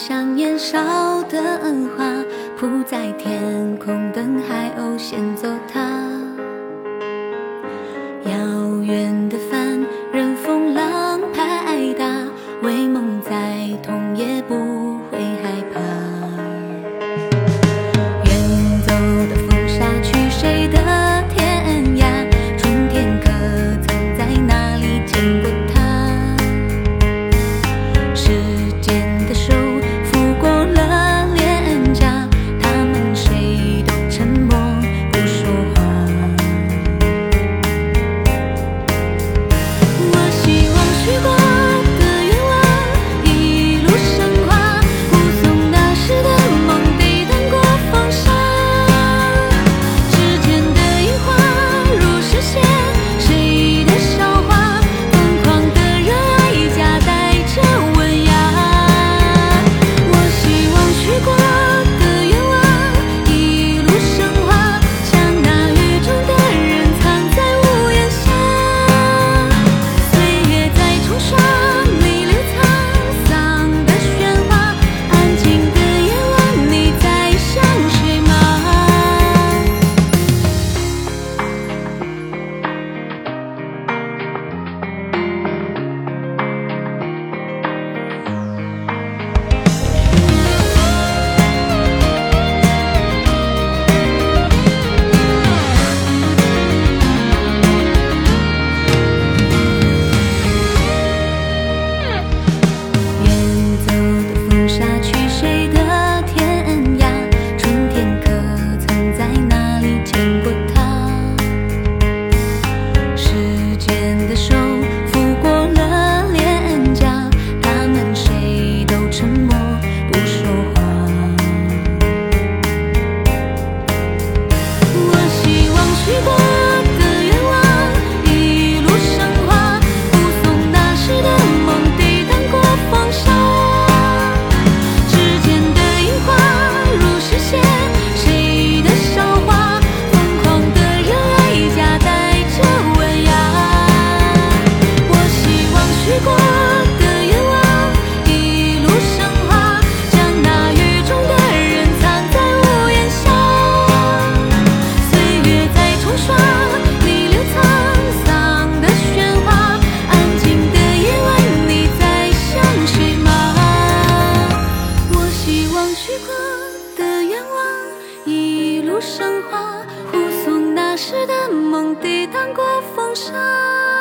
像年少的画铺在天空等海鸥衔走它。遥远的生花护送那时的梦抵挡过风沙。